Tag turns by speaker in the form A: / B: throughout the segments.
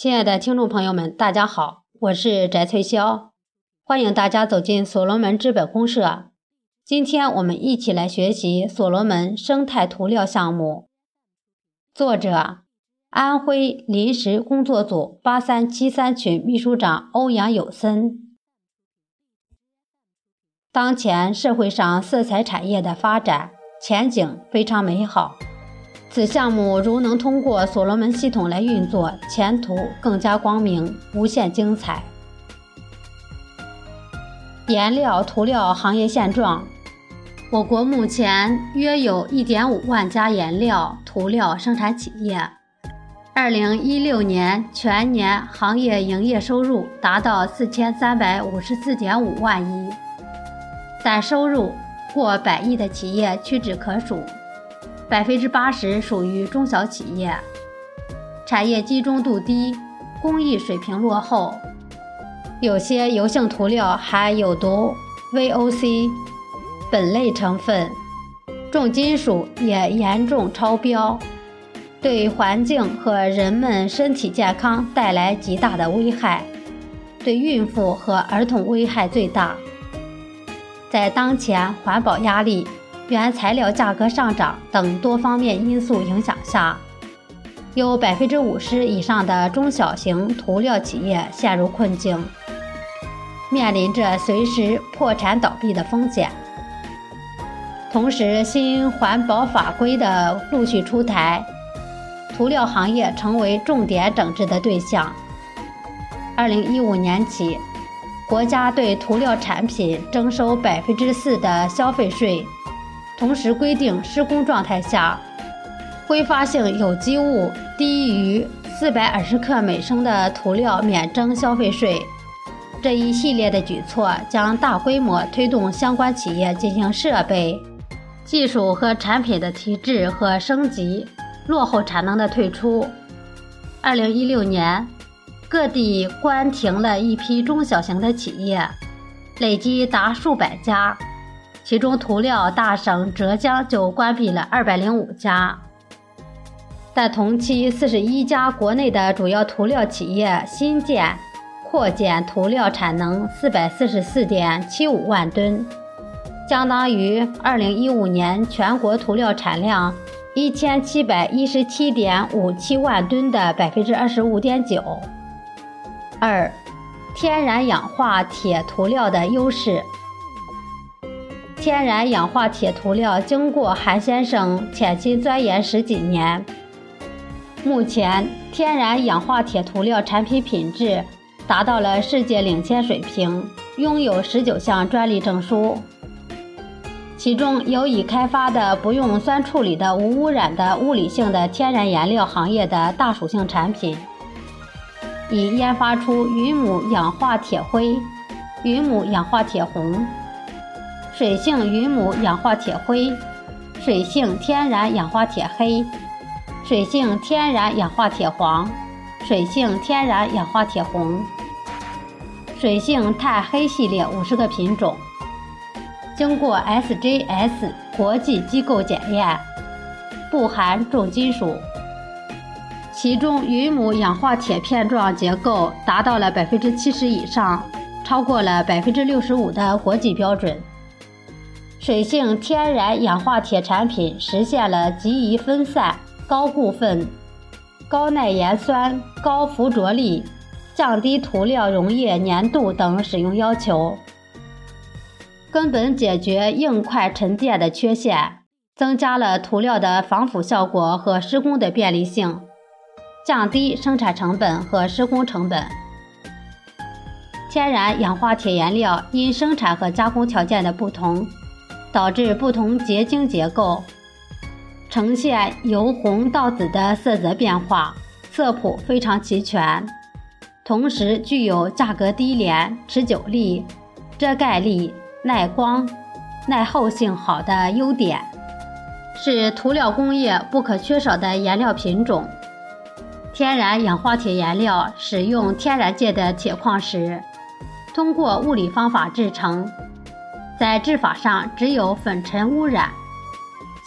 A: 亲爱的听众朋友们，大家好，我是翟翠霄，欢迎大家走进所罗门资本公社。今天我们一起来学习所罗门生态涂料项目。作者：安徽临时工作组八三七三群秘书长欧阳有森。当前社会上色彩产业的发展前景非常美好。此项目如能通过所罗门系统来运作，前途更加光明，无限精彩。颜料涂料行业现状：我国目前约有1.5万家颜料涂料生产企业。2016年全年行业营业收入达到4354.5万亿，但收入过百亿的企业屈指可数。百分之八十属于中小企业，产业集中度低，工艺水平落后，有些油性涂料含有毒 VOC、苯类成分，重金属也严重超标，对环境和人们身体健康带来极大的危害，对孕妇和儿童危害最大。在当前环保压力。原材料价格上涨等多方面因素影响下，有百分之五十以上的中小型涂料企业陷入困境，面临着随时破产倒闭的风险。同时，新环保法规的陆续出台，涂料行业成为重点整治的对象。二零一五年起，国家对涂料产品征收百分之四的消费税。同时规定，施工状态下，挥发性有机物低于四百二十克每升的涂料免征消费税。这一系列的举措将大规模推动相关企业进行设备、技术和产品的提质和升级，落后产能的退出。二零一六年，各地关停了一批中小型的企业，累计达数百家。其中，涂料大省浙江就关闭了二百零五家，在同期四十一家国内的主要涂料企业新建、扩建涂料产能四百四十四点七五万吨，相当于二零一五年全国涂料产量一千七百一十七点五七万吨的百分之二十五点九。二、天然氧化铁涂料的优势。天然氧化铁涂料经过韩先生潜心钻研十几年，目前天然氧化铁涂料产品品质达到了世界领先水平，拥有十九项专利证书。其中有已开发的不用酸处理的无污染的物理性的天然颜料行业的大属性产品，已研发出云母氧化铁灰、云母氧化铁红。水性云母氧化铁灰、水性天然氧化铁黑、水性天然氧化铁黄、水性天然氧化铁红、水性钛黑系列五十个品种，经过 SGS 国际机构检验，不含重金属。其中云母氧化铁片状结构达到了百分之七十以上，超过了百分之六十五的国际标准。水性天然氧化铁产品实现了极易分散、高固分、高耐盐酸、高附着力、降低涂料溶液粘度等使用要求，根本解决硬块沉淀的缺陷，增加了涂料的防腐效果和施工的便利性，降低生产成本和施工成本。天然氧化铁颜料因生产和加工条件的不同。导致不同结晶结构呈现由红到紫的色泽变化，色谱非常齐全，同时具有价格低廉、持久力、遮盖力、耐光、耐候性好的优点，是涂料工业不可缺少的颜料品种。天然氧化铁颜料使用天然界的铁矿石，通过物理方法制成。在制法上只有粉尘污染。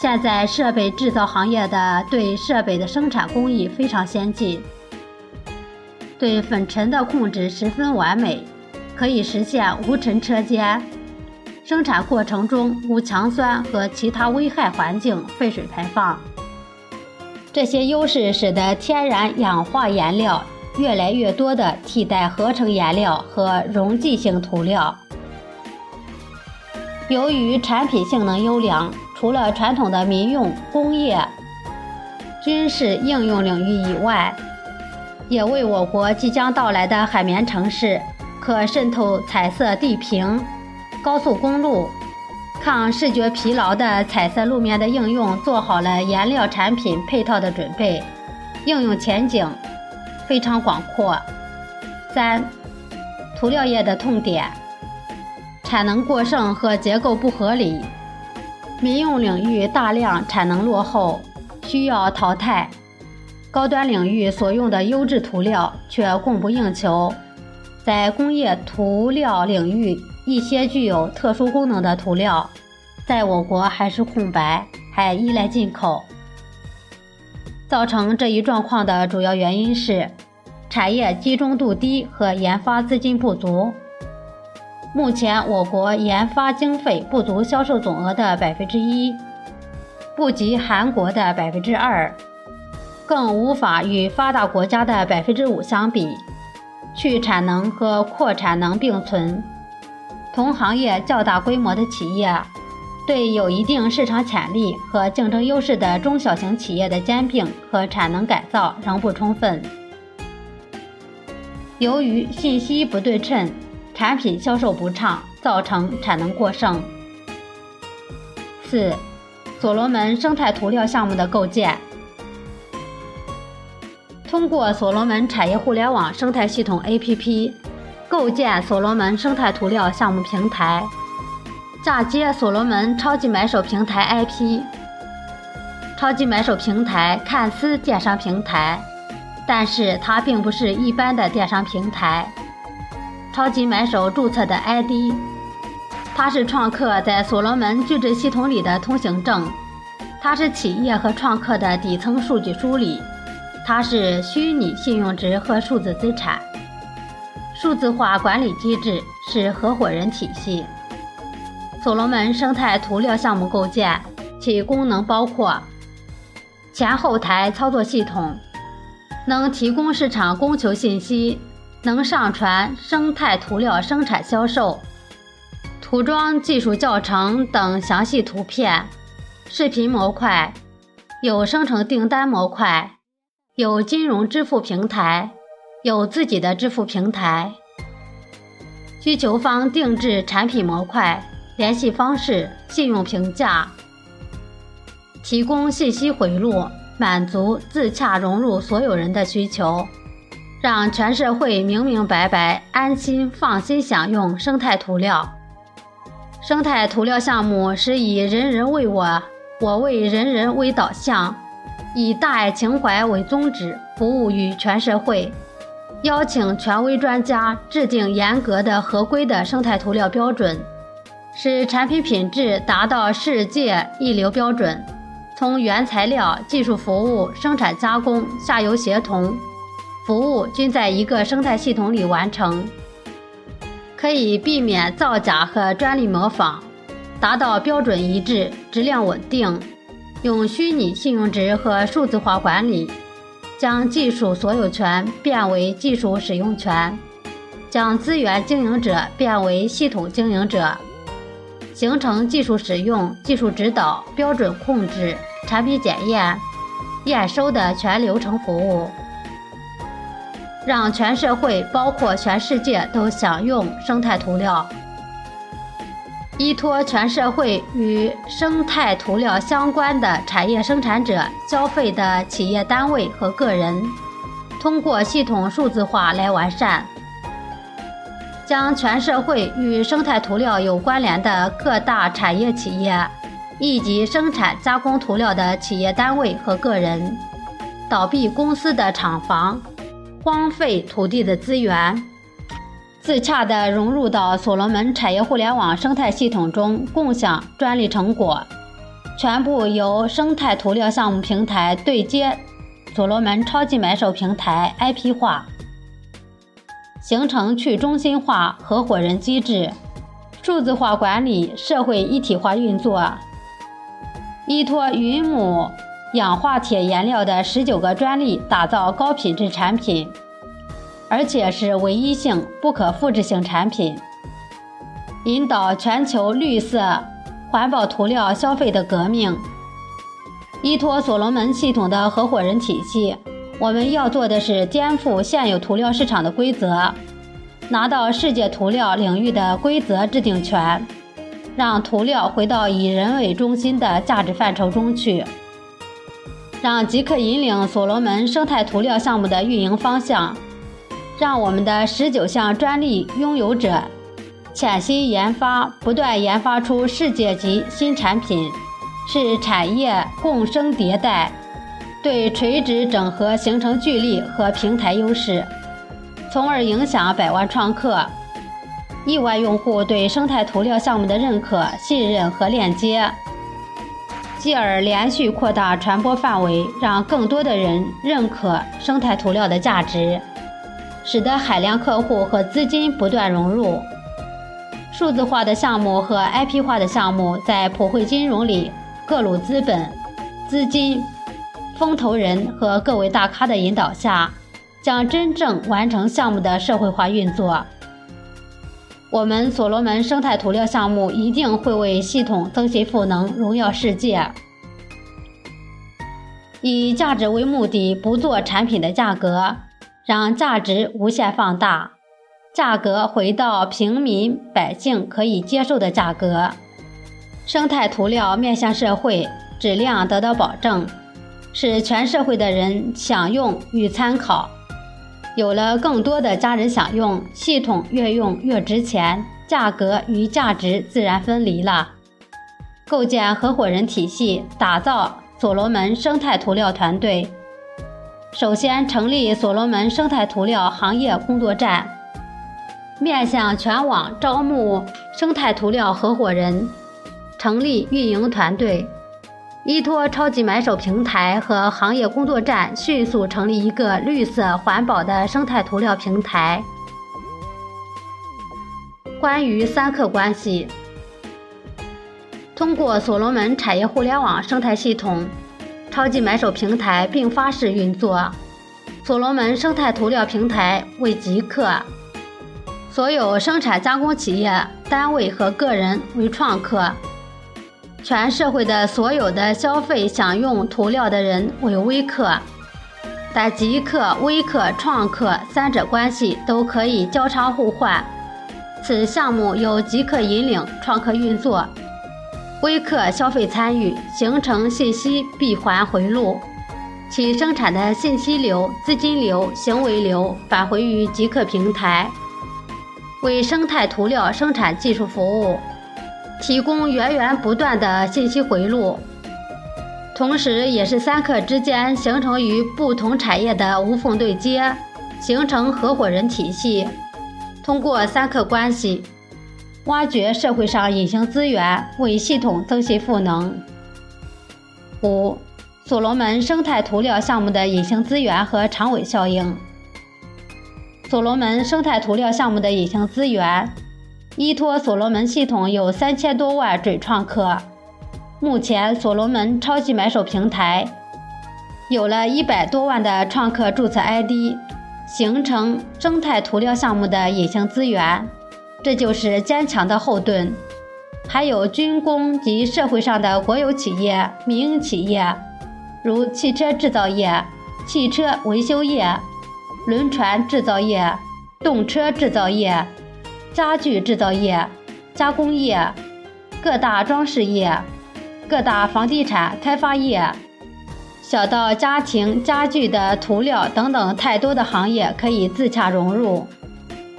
A: 现在设备制造行业的对设备的生产工艺非常先进，对粉尘的控制十分完美，可以实现无尘车间。生产过程中无强酸和其他危害环境废水排放。这些优势使得天然氧化颜料越来越多地替代合成颜料和溶剂性涂料。由于产品性能优良，除了传统的民用、工业、军事应用领域以外，也为我国即将到来的海绵城市、可渗透彩色地坪、高速公路。抗视觉疲劳的彩色路面的应用做好了颜料产品配套的准备，应用前景非常广阔。三、涂料业的痛点：产能过剩和结构不合理，民用领域大量产能落后，需要淘汰；高端领域所用的优质涂料却供不应求，在工业涂料领域。一些具有特殊功能的涂料，在我国还是空白，还依赖进口。造成这一状况的主要原因是产业集中度低和研发资金不足。目前，我国研发经费不足销售总额的百分之一，不及韩国的百分之二，更无法与发达国家的百分之五相比。去产能和扩产能并存。同行业较大规模的企业，对有一定市场潜力和竞争优势的中小型企业的兼并和产能改造仍不充分。由于信息不对称，产品销售不畅，造成产能过剩。四、所罗门生态涂料项目的构建，通过所罗门产业互联网生态系统 APP。构建所罗门生态涂料项目平台，嫁接所罗门超级买手平台 IP。超级买手平台看似电商平台，但是它并不是一般的电商平台。超级买手注册的 ID，它是创客在所罗门矩阵系统里的通行证，它是企业和创客的底层数据梳理，它是虚拟信用值和数字资产。数字化管理机制是合伙人体系。所罗门生态涂料项目构建，其功能包括前后台操作系统，能提供市场供求信息，能上传生态涂料生产销售、涂装技术教程等详细图片、视频模块，有生成订单模块，有金融支付平台。有自己的支付平台，需求方定制产品模块、联系方式、信用评价，提供信息回路，满足自洽融入所有人的需求，让全社会明明白白、安心放心享用生态涂料。生态涂料项目是以人人为我，我为人人为导向，以大爱情怀为宗旨，服务于全社会。邀请权威专家制定严格的合规的生态涂料标准，使产品品质达到世界一流标准。从原材料、技术服务、生产加工、下游协同服务均在一个生态系统里完成，可以避免造假和专利模仿，达到标准一致、质量稳定。用虚拟信用值和数字化管理。将技术所有权变为技术使用权，将资源经营者变为系统经营者，形成技术使用、技术指导、标准控制、产品检验、验收的全流程服务，让全社会，包括全世界都享用生态涂料。依托全社会与生态涂料相关的产业生产者、消费的企业单位和个人，通过系统数字化来完善，将全社会与生态涂料有关联的各大产业企业，以及生产加工涂料的企业单位和个人，倒闭公司的厂房，荒废土地的资源。自洽地融入到所罗门产业互联网生态系统中，共享专利成果，全部由生态涂料项目平台对接所罗门超级买手平台 IP 化，形成去中心化合伙人机制，数字化管理社会一体化运作。依托云母氧化铁颜料的十九个专利，打造高品质产品，而且是唯一性、不可复制性产品，引导全球绿色环保涂料消费的革命。依托所罗门系统的合伙人体系。我们要做的是颠覆现有涂料市场的规则，拿到世界涂料领域的规则制定权，让涂料回到以人为中心的价值范畴中去，让极客引领所罗门生态涂料项目的运营方向，让我们的十九项专利拥有者潜心研发，不断研发出世界级新产品，是产业共生迭代。对垂直整合形成聚力和平台优势，从而影响百万创客、亿万用户对生态涂料项目的认可、信任和链接，继而连续扩大传播范围，让更多的人认可生态涂料的价值，使得海量客户和资金不断融入。数字化的项目和 IP 化的项目在普惠金融里，各路资本、资金。风投人和各位大咖的引导下，将真正完成项目的社会化运作。我们所罗门生态涂料项目一定会为系统增信赋能，荣耀世界。以价值为目的，不做产品的价格，让价值无限放大，价格回到平民百姓可以接受的价格。生态涂料面向社会，质量得到保证。使全社会的人享用与参考，有了更多的家人享用，系统越用越值钱，价格与价值自然分离了。构建合伙人体系，打造所罗门生态涂料团队。首先成立所罗门生态涂料行业工作站，面向全网招募生态涂料合伙人，成立运营团队。依托超级买手平台和行业工作站，迅速成立一个绿色环保的生态涂料平台。关于三客关系，通过所罗门产业互联网生态系统、超级买手平台并发式运作。所罗门生态涂料平台为极客，所有生产加工企业、单位和个人为创客。全社会的所有的消费享用涂料的人为微客，但极客、微客、创客三者关系都可以交叉互换。此项目由极客引领，创客运作，微客消费参与，形成信息闭环回路，其生产的信息流、资金流、行为流返回于极客平台，为生态涂料生产技术服务。提供源源不断的信息回路，同时也是三客之间形成于不同产业的无缝对接，形成合伙人体系。通过三客关系，挖掘社会上隐形资源，为系统增信赋能。五、所罗门生态涂料项目的隐形资源和长尾效应。所罗门生态涂料项目的隐形资源。依托所罗门系统有三千多万准创客，目前所罗门超级买手平台有了一百多万的创客注册 ID，形成生态涂料项目的隐形资源，这就是坚强的后盾。还有军工及社会上的国有企业、民营企业，如汽车制造业、汽车维修业、轮船制造业、动车制造业。家具制造业、加工业、各大装饰业、各大房地产开发业，小到家庭家具的涂料等等，太多的行业可以自洽融入。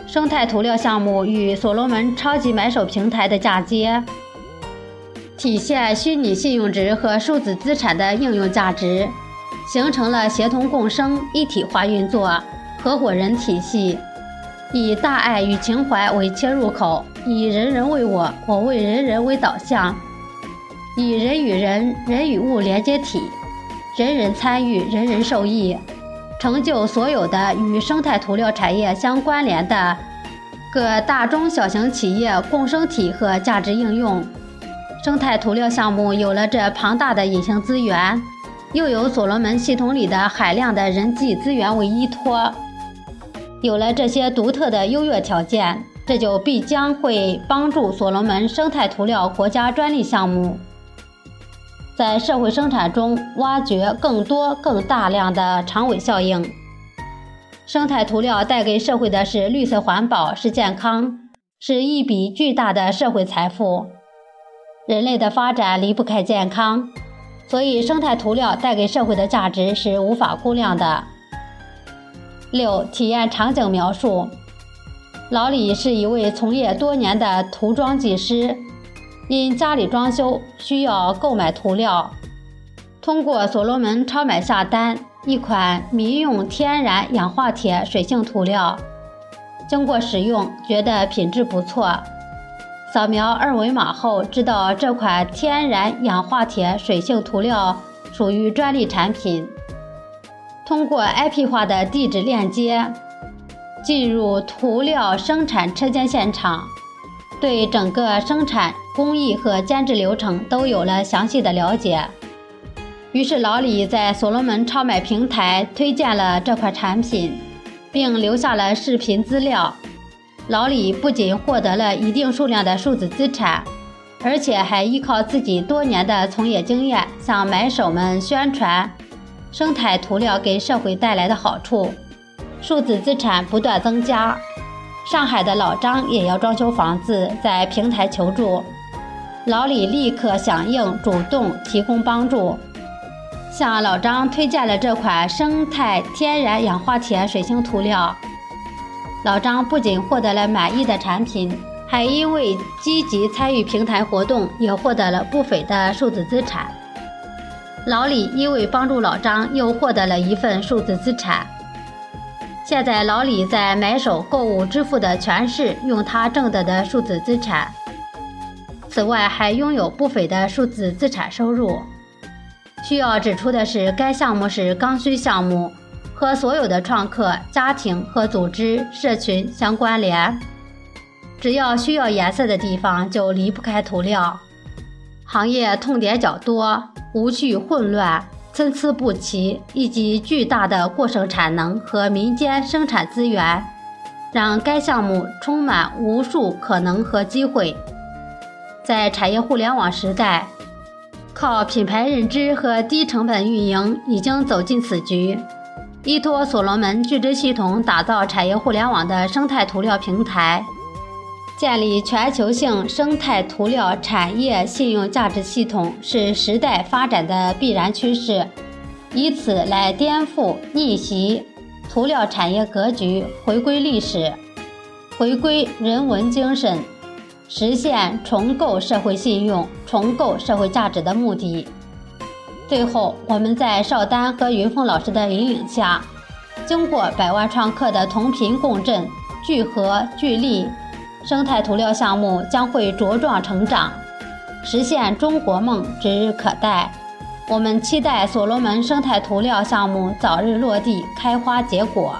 A: 生态涂料项目与所罗门超级买手平台的嫁接，体现虚拟信用值和数字资产的应用价值，形成了协同共生、一体化运作合伙人体系。以大爱与情怀为切入口，以人人为我，我为人人为导向，以人与人、人与物连接体，人人参与，人人受益，成就所有的与生态涂料产业相关联的各大中小型企业共生体和价值应用。生态涂料项目有了这庞大的隐形资源，又有所罗门系统里的海量的人际资源为依托，有了这些独特的优越条件，这就必将会帮助所罗门生态涂料国家专利项目在社会生产中挖掘更多、更大量的长尾效应。生态涂料带给社会的是绿色环保，是健康，是一笔巨大的社会财富。人类的发展离不开健康，所以生态涂料带给社会的价值是无法估量的。六、体验场景描述。老李是一位从业多年的涂装技师，因家里装修需要购买涂料，通过所罗门超买下单一款民用天然氧化铁水性涂料，经过使用觉得品质不错。扫描二维码后，知道这款天然氧化铁水性涂料属于专利产品。通过 IP 化的地址链接，进入涂料生产车间现场，对整个生产工艺和监制流程都有了详细的了解。于是老李在所罗门超买平台推荐了这款产品，并留下了视频资料。老李不仅获得了一定数量的数字资产，而且还依靠自己多年的从业经验，向买手们宣传生态涂料给社会带来的好处，数字资产不断增加。上海的老张也要装修房子，在平台求助，老李立刻响应，主动提供帮助，向老张推荐了这款生态天然氧化铁水性涂料。老张不仅获得了满意的产品，还因为积极参与平台活动，也获得了不菲的数字资产。老李因为帮助老张，又获得了一份数字资产。现在老李在买手购物支付的全是用他挣得的数字资产，此外还拥有不菲的数字资产收入。需要指出的是，该项目是刚需项目。和所有的创客、家庭和组织、社群相关联。只要需要颜色的地方，就离不开涂料。行业痛点较多，无序混乱、参差不齐，以及巨大的过剩产能和民间生产资源，让该项目充满无数可能和机会。在产业互联网时代，靠品牌认知和低成本运营，已经走进此局。依托所罗门矩阵系统打造产业互联网的生态涂料平台，建立全球性生态涂料产业信用价值系统是时代发展的必然趋势，以此来颠覆逆袭涂料产业格局，回归历史，回归人文精神，实现重构社会信用、重构社会价值的目的。最后，我们在邵丹和云峰老师的引领下，经过百万创客的同频共振、聚合聚力，生态涂料项目将会茁壮成长，实现中国梦指日可待。我们期待所罗门生态涂料项目早日落地、开花结果。